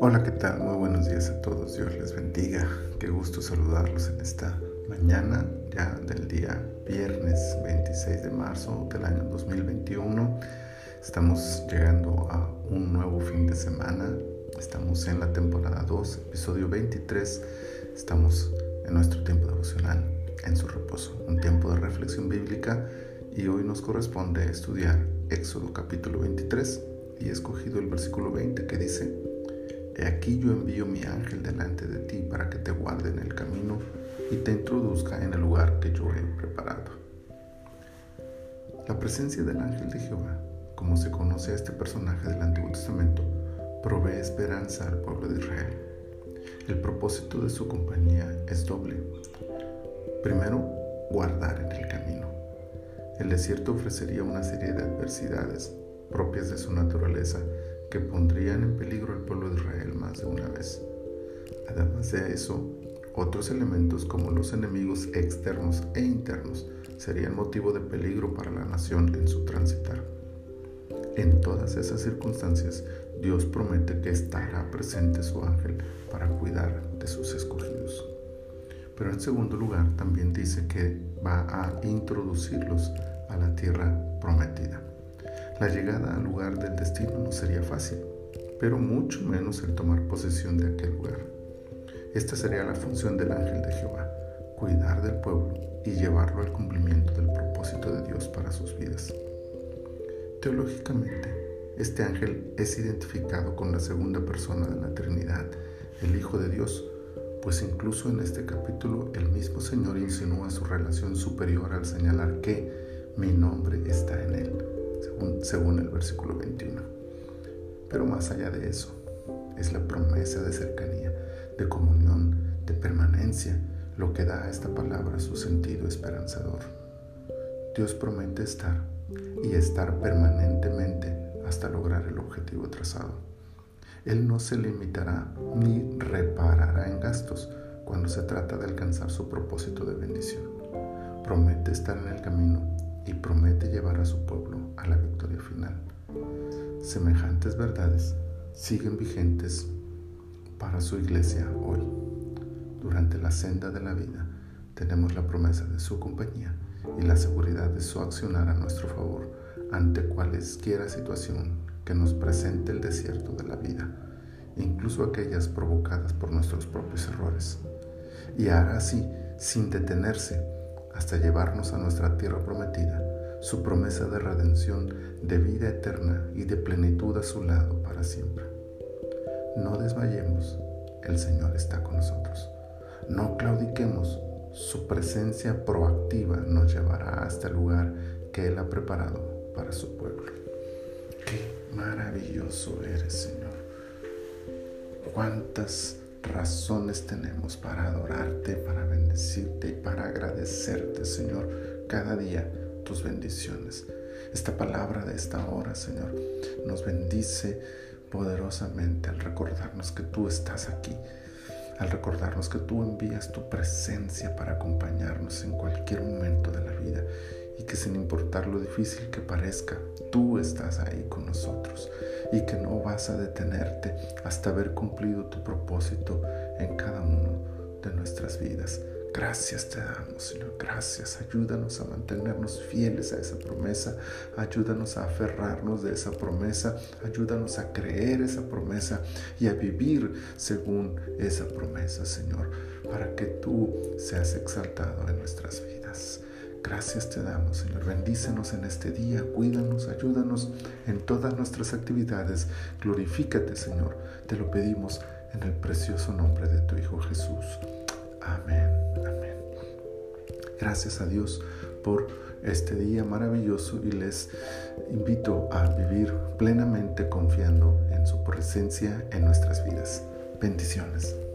Hola, ¿qué tal? Muy buenos días a todos. Dios les bendiga. Qué gusto saludarlos en esta mañana ya del día viernes 26 de marzo del año 2021. Estamos llegando a un nuevo fin de semana. Estamos en la temporada 2, episodio 23. Estamos en nuestro tiempo devocional, en su reposo, un tiempo de reflexión bíblica y hoy nos corresponde estudiar Éxodo capítulo 23 y he escogido el versículo 20 que dice, He aquí yo envío mi ángel delante de ti para que te guarde en el camino y te introduzca en el lugar que yo he preparado. La presencia del ángel de Jehová, como se conoce a este personaje del Antiguo Testamento, provee esperanza al pueblo de Israel. El propósito de su compañía es doble. Primero, guardar en el camino. El desierto ofrecería una serie de adversidades propias de su naturaleza que pondrían en peligro al pueblo de Israel más de una vez. Además de eso, otros elementos como los enemigos externos e internos serían motivo de peligro para la nación en su transitar. En todas esas circunstancias, Dios promete que estará presente su ángel para cuidar de sus escogidos. Pero en segundo lugar, también dice que va a introducirlos a la tierra prometida. La llegada al lugar del destino no sería fácil, pero mucho menos el tomar posesión de aquel lugar. Esta sería la función del ángel de Jehová, cuidar del pueblo y llevarlo al cumplimiento del propósito de Dios para sus vidas. Teológicamente, este ángel es identificado con la segunda persona de la Trinidad, el Hijo de Dios, pues incluso en este capítulo el mismo Señor insinúa su relación superior al señalar que mi nombre está en él según, el versículo 21. Pero más allá de eso, es la promesa de cercanía, de comunión, de permanencia, lo que da a esta palabra su sentido esperanzador. Dios promete estar y estar permanentemente hasta lograr el objetivo trazado. Él no se limitará ni reparará cuando se trata de alcanzar su propósito de bendición. Promete estar en el camino y promete llevar a su pueblo a la victoria final. Semejantes verdades siguen vigentes para su iglesia hoy. Durante la senda de la vida tenemos la promesa de su compañía y la seguridad de su accionar a nuestro favor ante cualesquiera situación que nos presente el desierto de la vida, incluso aquellas provocadas por nuestros propios errores. Y hará así sin detenerse hasta llevarnos a nuestra tierra prometida, su promesa de redención, de vida eterna y de plenitud a su lado para siempre. No desmayemos, el Señor está con nosotros. No claudiquemos, su presencia proactiva nos llevará hasta el lugar que Él ha preparado para su pueblo. Qué maravilloso eres, Señor. Cuántas razones tenemos para adorarte, para bendecirte y para agradecerte, Señor, cada día tus bendiciones. Esta palabra de esta hora, Señor, nos bendice poderosamente al recordarnos que tú estás aquí, al recordarnos que tú envías tu presencia para acompañarnos en cualquier momento de la vida y que sin importar lo difícil que parezca, tú estás ahí con nosotros y que no vas a detenerte hasta haber cumplido tu propósito en cada uno de nuestras vidas. Gracias te damos, Señor. Gracias. Ayúdanos a mantenernos fieles a esa promesa. Ayúdanos a aferrarnos de esa promesa. Ayúdanos a creer esa promesa y a vivir según esa promesa, Señor, para que tú seas exaltado en nuestras vidas. Gracias te damos, Señor. Bendícenos en este día, cuídanos, ayúdanos en todas nuestras actividades. Glorifícate, Señor. Te lo pedimos en el precioso nombre de tu Hijo Jesús. Amén, amén. Gracias a Dios por este día maravilloso y les invito a vivir plenamente confiando en su presencia en nuestras vidas. Bendiciones.